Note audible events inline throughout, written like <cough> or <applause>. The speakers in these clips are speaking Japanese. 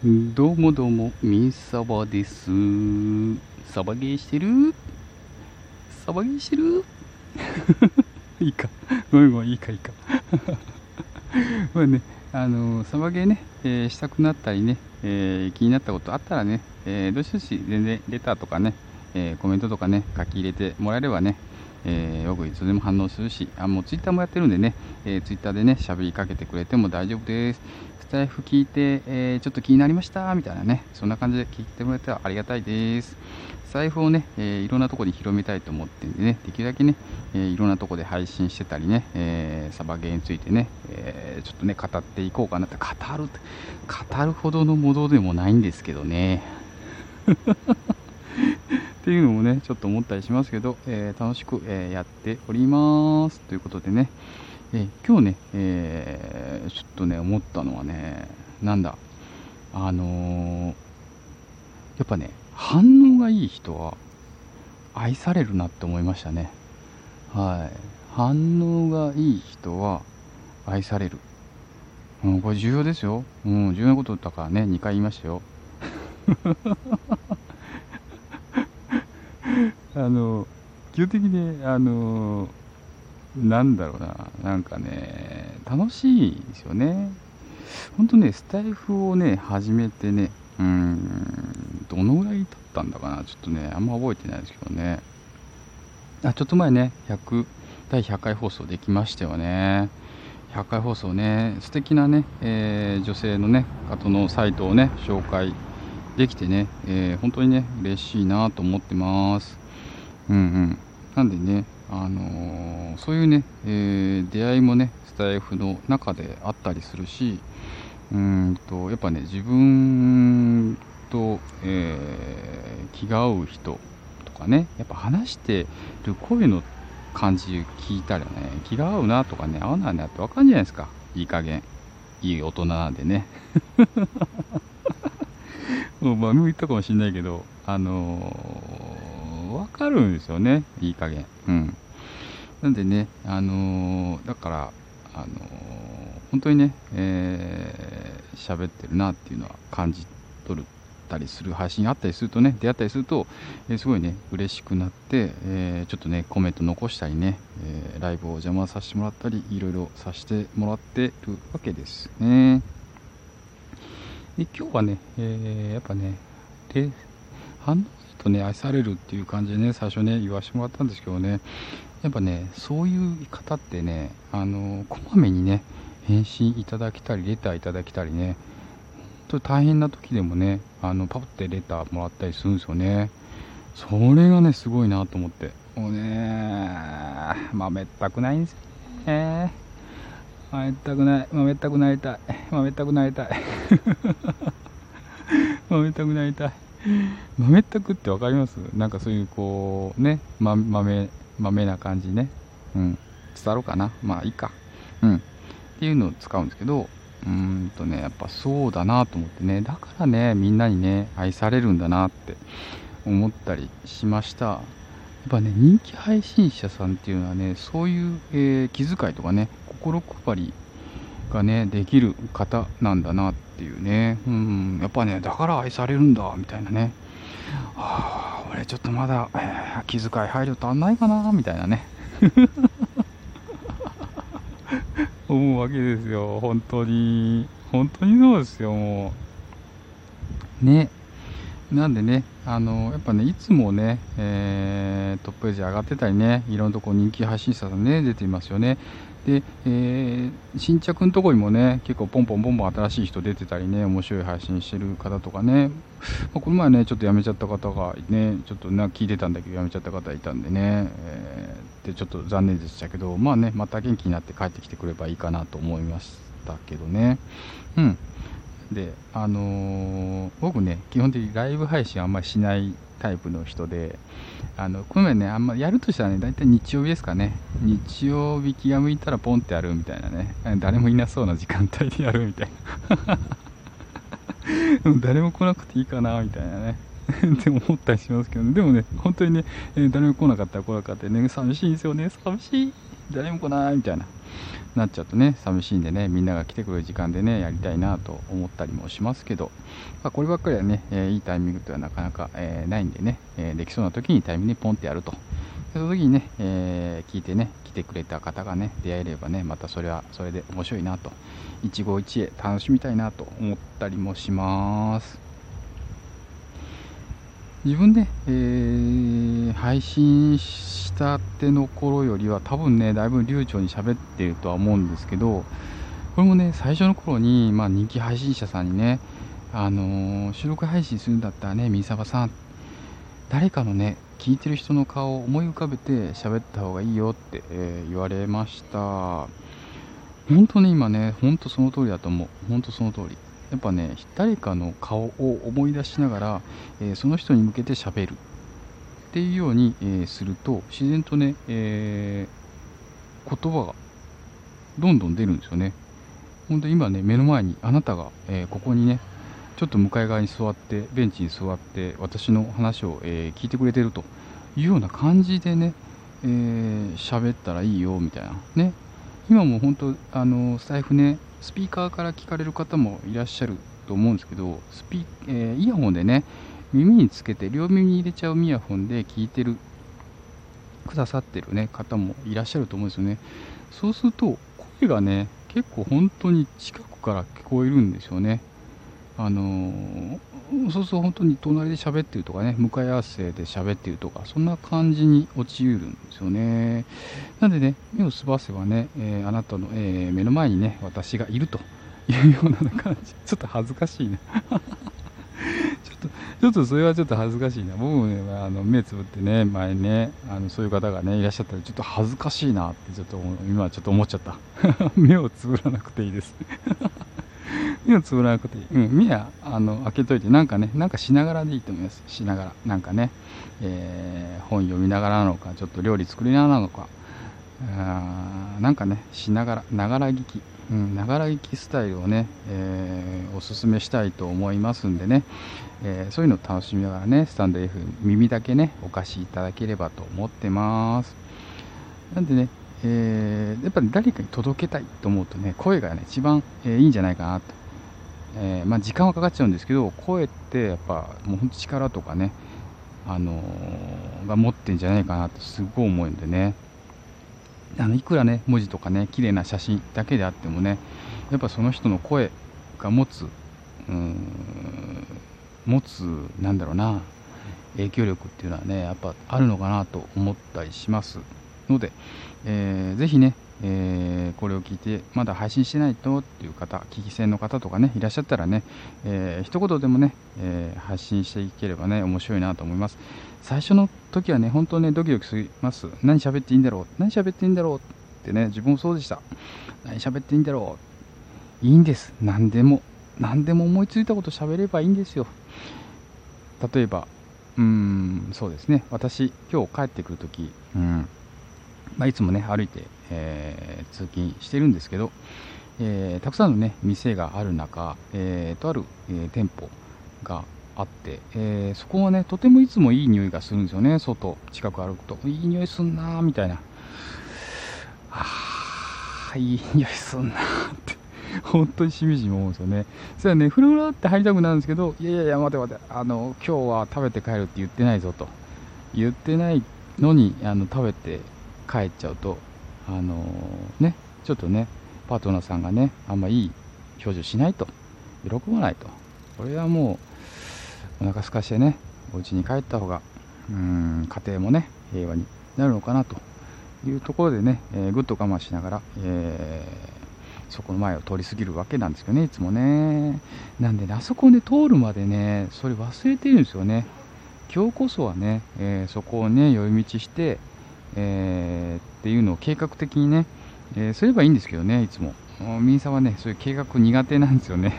どうもどうも、みさばです。サバゲーしてる？サバゲーしてる？<laughs> いいか。ごめんごめん、いいかいいか。<laughs> まあね、あのサバゲーね、えー、したくなったりね、えー、気になったことあったらね、えー、どしどし全然レターとかね、えコメントとかね、書き入れてもらえればね、えー、僕いつでも反応するし、あ、もうツイッターもやってるんでね、えー、ツイッターでね、喋りかけてくれても大丈夫です。スタイフ聞いて、えー、ちょっと気になりました？みたいなね、そんな感じで聞いてもらえたらありがたいです。財布をね、えー、いろんなとこに広めたいと思ってんでね、できるだけね、えー、いろんなとこで配信してたりね、えー、サバゲーについてね、えちょっとね、語っていこうかなって、語る、語るほどのものでもないんですけどね。<laughs> っていうのもね、ちょっと思ったりしますけど、え楽しく、えやっております。ということでね、え今日ね、えー、ちょっとね、思ったのはね、なんだ、あのー、やっぱね、反応がいい人は愛されるなって思いましたね。はい。反応がいい人は愛される。うん、これ重要ですよ。うん、重要なことだからね、2回言いましたよ。<laughs> あの、基本的に、あのなんだろうな、なんかね、楽しいですよね。ほんとね、スタイフをね、始めてね、うーん、どのぐらい経ったんだかな、ちょっとね、あんま覚えてないですけどね。あ、ちょっと前ね、100、第100回放送できましたよね。100回放送ね、素敵なね、えー、女性のね、方のサイトをね、紹介できてね、えー、本当にね、嬉しいなと思ってます。うんうん。なんでね、あの、そういうね、えー、出会いもねスタイフの中であったりするしうんとやっぱね自分と、えー、気が合う人とかねやっぱ話してる声の感じ聞いたらね気が合うなとかね合わないなって分かるんじゃないですかいい加減いい大人なんでね <laughs> もう番組言ったかもしれないけどあのわかるんですよね、いい加減。うん。なんでね、あのー、だから、あのー、本当にね、えー、喋ってるなっていうのは感じ取るたりする配信あったりするとね、出会ったりすると、えー、すごいね、嬉しくなって、えー、ちょっとね、コメント残したりね、えー、ライブを邪魔させてもらったり、いろいろさせてもらってるわけですね。で今日はね、えー、やっぱね、で反応するとね愛されるっていう感じでね最初ね言わしてもらったんですけどねやっぱねそういう方ってねあのこまめにね返信いただけたりレターいただけたりね本当大変な時でもねあのパプってレターもらったりするんですよね。それがねすごいなと思って。もうねまめったくないんですよね。まめったくない。まめったくなりたい。ま <laughs> めったくなりたい。まめったくなりたい。豆ったくって分かります？なんかそういうこうね、ま、豆豆な感じねうん伝わろうかなまあいいかうんっていうのを使うんですけどうーんとねやっぱそうだなと思ってねだからねみんなにね愛されるんだなって思ったりしましたやっぱね人気配信者さんっていうのはねそういう、えー、気遣いとかね心配りがねできる方なんだなっていうねうんやっぱねだから愛されるんだみたいなねはああ俺ちょっとまだ、えー、気遣い配慮足んないかなみたいなね。<laughs> 思うわけですよ。本当に。本当にそうですよもう。ね。なんでね、あのやっぱね、いつもね、えー、トップページ上がってたりね、いろんなとこ人気配信者さんね、出ていますよね。で、えー、新着のとこにもね、結構ポンポンポンポン新しい人出てたりね、面白い配信してる方とかね、まあ、この前ね、ちょっと辞めちゃった方がね、ちょっとな聞いてたんだけど、辞めちゃった方いたんでね、えー、でちょっと残念でしたけど、まあね、また元気になって帰ってきてくればいいかなと思いましたけどね。うん。で、あのー、僕ね、基本的にライブ配信あんまりしないタイプの人で、あの、この前ね、あんまやるとしたらね、大体日曜日ですかね。日曜日気が向いたらポンってやるみたいなね。誰もいなそうな時間帯でやるみたいな。<laughs> 誰も来なくていいかな、みたいなね。<laughs> って思ったりしますけどね。でもね、本当にね、誰も来なかったら来なかったね、寂しいんですよね。寂しい。誰も来ないみたいな。なっちゃうとね寂しいんでねみんなが来てくれる時間でねやりたいなと思ったりもしますけど、まあ、こればっかりはね、えー、いいタイミングとはなかなか、えー、ないんでね、えー、できそうな時にタイミングにポンってやると。その時にね、え聞いてね来てくれた方がね出会えればねまたそれはそれで面白いなと。一期一会楽しみたいなと思ったりもします。自分で、えー、配信したての頃よりは多分ねだいぶ流暢に喋ってるとは思うんですけどこれもね最初の頃に、まあ、人気配信者さんにね、あのー、収録配信するんだったらね三沢さん誰かのね聞いてる人の顔を思い浮かべて喋った方がいいよって、えー、言われました。本当に今ね本当その通りだと思う。本当その通り。やっぱね誰かの顔を思い出しながら、えー、その人に向けて喋る。っていうように、え、すると自然とね、えー、言葉がどんどん出るんですよね。本当今ね目の前にあなたが、えここにねちょっと向かい側に座ってベンチに座って私の話を、え聞いてくれてるというような感じでね喋、えー、ったらいいよみたいな。ね。今も本当あのスタイフねスピーカーから聞かれる方もいらっしゃると思うんですけどスピ、えー、イヤホンでね耳につけて両耳に入れちゃうイヤホンで聞いてるくださってる、ね、方もいらっしゃると思うんですよね。そうすると声がね結構本当に近くから聞こえるんですよね。あのー、そうすると本当に隣で喋ってるとかね向かい合わせで喋ってるとかそんな感じに陥るんですよね。なんでね目をすばせばね、えー、あなたの、えー、目の前にね私がいるというような感じ。ちょっと恥ずかしいねちょっとそれはちょっと恥ずかしいな僕もねあの目つぶってね前ねあのそういう方がねいらっしゃったらちょっと恥ずかしいなってちょっと今はちょっと思っちゃった <laughs> 目をつぶらなくていいです <laughs> 目をつぶらなくていい。うん、目はあの開けといて、なんかね、なんかしながらでいいと思います。しながら。なんかね、えー、本読みながらなのか、ちょっと料理作りながらなのか、あなんかね、しながら、ながら聞き。ながら聞きスタイルをね、えー、おすすめしたいと思いますんでね、えー、そういうのを楽しみながらね、スタンド F 耳だけね、お貸しいただければと思ってます。なんでね、えー、やっぱり誰かに届けたいと思うとね声がね一番、えー、いいんじゃないかなと、え、まあ、時間はかかっちゃうんですけど声ってやっぱもうほんと力とかねあのが持ってんじゃないかなとすごい思うんでねあのいくらね文字とかね綺麗な写真だけであってもねやっぱその人の声が持つうん持つなんだろうな影響力っていうのはねやっぱあるのかなと思ったりしますので、えー、ぜひね、えー、これを聞いてまだ配信してないとっていう方聞き戦の方とかねいらっしゃったらね、えー、一言でもね、えー、発信していければね面白いなと思います。最初の時はね本当ねドキドキします。何喋っていいんだろう？何喋っていいんだろうってね自分もそうでした。何喋っていいんだろう？いいんです。何でも何でも思いついたこと喋ればいいんですよ。例えばうんそうですね。私今日帰ってくるとき、うん。まあ、いつもね歩いて、えー、通勤してるんですけど、えー、たくさんのね店がある中、えー、とある、え店舗があって、えそこはねとてもいつもいい匂いがするんですよね外近く歩くといい匂いすんなーみたいなあいい匂いすんなーって <laughs> 本当にしみじみ思うんですよね。それはね、ふるふるって入りたくなるんですけど、いやいやいや、待て待て、あの、今日は食べて帰るって言ってないぞと。言ってないのに、あの、食べて帰っちゃうと、あのー、ね、ちょっとね、パートナーさんがね、あんまいい表情しないと、喜ばないと、これはもう、お腹すかしてね、お家に帰った方が、うん、家庭もね、平和になるのかなというところでね、えー、ぐっと我慢しながら、えー、そこの前を通り過ぎるわけなんですよね、いつもね。なんでね、あそこをね、通るまでね、それ忘れてるんですよね。今日こそはね、えー、そこをね、寄り道して、えー、っていうのを計画的にね、えー、すればいいんですけどね、いつも。ミンさんはね、そういう計画苦手なんですよね。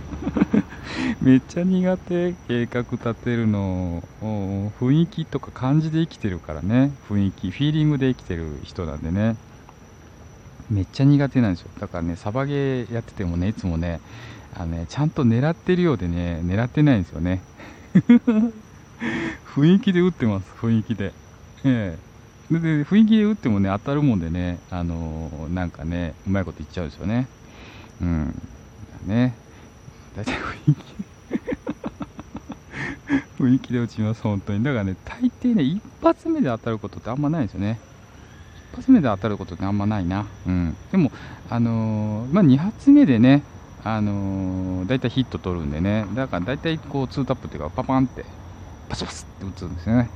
<laughs> めっちゃ苦手、計画立てるの、雰囲気とか感じで生きてるからね、雰囲気、フィーリングで生きてる人なんでね、めっちゃ苦手なんですよ。だからね、サバゲーやっててもね、いつもね、あのねちゃんと狙ってるようでね、狙ってないんですよね。<laughs> 雰囲気で打ってます、雰囲気で。ええで雰囲気で打ってもね当たるもんでねあのー、なんかねうまいこと言っちゃうんですよね。うん。ね。大体雰囲気。雰囲気で打ちます本当に。だからね大抵ね一発目で当たることってあんまないんですよね。一発目で当たることってあんまないな。うん。でもあのー、まあ2発目でねあのー、大体ヒット取るんでね。だから大体こう2タップっていうかパパンってパスパスって打つんですよね。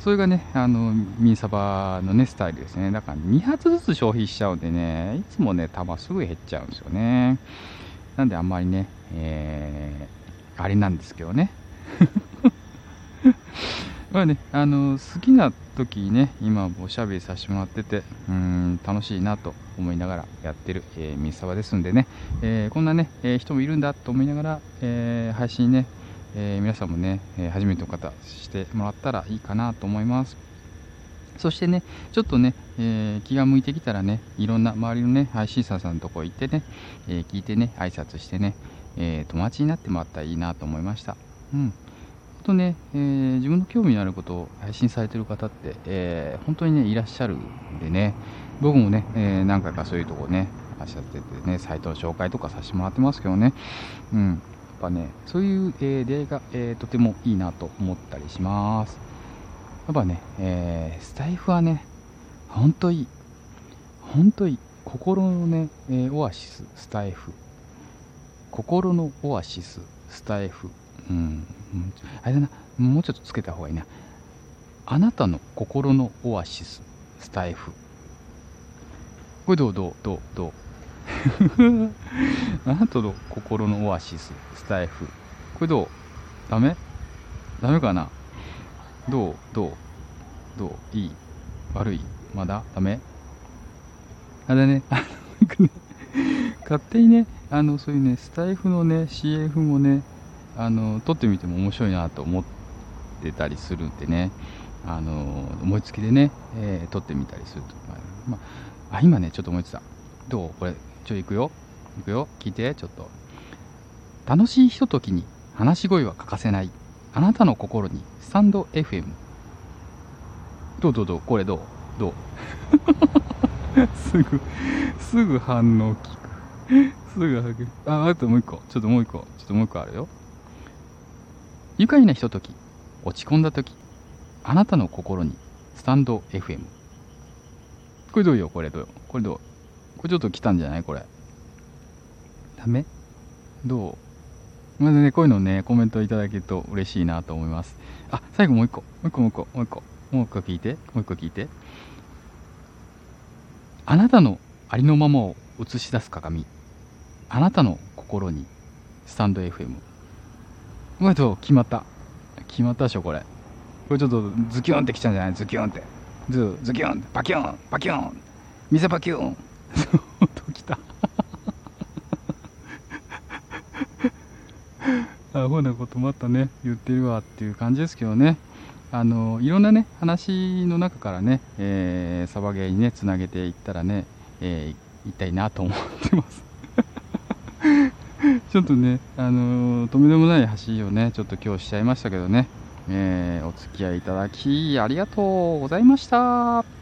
それがね、あの、ミンサバのね、スタイルですね。だから2発ずつ消費しちゃうんでね、いつもね、球すぐ減っちゃうんですよね。なんであんまりね、えー、あれなんですけどね。<laughs> まあね、あの、好きな時にね、今おしゃべりさせてもらってて、うん、楽しいなと思いながらやってる、えー、ミンサバですんでね、えー、こんなね、えー、人もいるんだと思いながら、えー、配信ね、えー、皆さんもね、え、初めての方してもらったらいいかなと思います。そしてねちょっとね、え、気が向いてきたらねいろんな周りのね配信者さんのとこ行ってね、え聞いてね挨拶してね、え友達になってもらったらいいなと思いました。うん。とね、えー、自分の興味のあることを配信されてる方って、えー、本当にね、いらっしゃるんでね、僕もね、えー、何回かそういうとこね、足立っててね、サイトの紹介とかさせてもらってますけどね、うん、ぱね、そういう、えー、出会いが、えー、とてもいいなと思ったりします。やっぱね、えー、スタイフはね、ほんといい。ほんといい。心のね、えー、オアシス、スタイフ。心のオアシス、スタイフ。うん。あれだな、もうちょっとつけた方がいいな。あなたの心のオアシス、スタイフ。これどうどうどうどう？あ <laughs> なたの心のオアシス、スタイフ。これどう？ダメ？ダメかな？どう？どう？どう？いい？悪い？まだ？ダメ？あれ <laughs> ね、勝手にね、あの、そういうね、スタイフのね、CF もね、あの、撮ってみても面白いなと思ってたりするんでね、あの、思いつきでね、えー、撮ってみたりすると。まあ、あ、今ね、ちょっと思いついた。どう？これ、ちょ、行くよ。行くよ。聞いて、ちょっと。楽しいひとときに話し声は欠かせない。あなたの心にスタンド FM。どうどうどう？これどう？どう？<laughs> すぐ、すぐ反応聞く。すぐ反応あ、あともう一個。ちょっともう一個。ちょっともう一個あるよ。愉快なひととき、落ち込んだとき、あなたの心にスタンド FM。これどうよ？これどう？よこれどう？これちょっと来たんじゃない？これ。ダメ？どう？まずね、こういうのね、コメントいただけると嬉しいなと思います。あ、最後もう一個。もう一個、もう一個、もう一個。もう一個聞いて。もう一個聞いて。あなたのありのままを映し出す鏡。あなたの心にスタンド FM。うまいと決まった。決まったでしょ、これ。これちょっとズキュンってきちゃうんじゃない？ズキュンって。ズ、ズキュン、バキュン、バキュン、水バキュン。<laughs> ときた。アホなことまたね。言ってるわっていう感じですけどね。あのいろんなね話の中からね、えー、サバゲーにねつなげていったらね、えー、いたいなと思ってます。<laughs> ちょっとね、あの、とめどもない橋をね、ちょっと今日しちゃいましたけどね、えー、お付き合いいただきありがとうございました。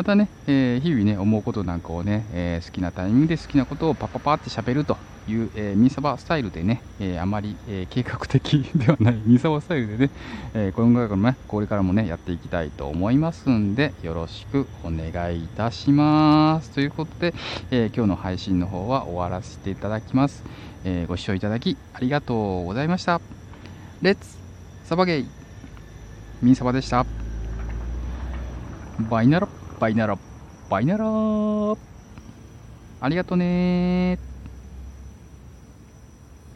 またね、えー、日々ね、思うことなんかをね、えー、好きなタイミングで好きなことをパッパパって喋るという、えー、ミサバスタイルでね、えー、あまり、え、計画的ではない <laughs> ミサバスタイルでね、えー、このからもね、これからもね、やっていきたいと思いますんで、よろしくお願いいたします。ということで、え、今日の配信の方は終わらせていただきます。え、ご視聴いただきありがとうございました。レッツサバゲイミンサバでした。バイナロバイナラバイナラ。ありがとね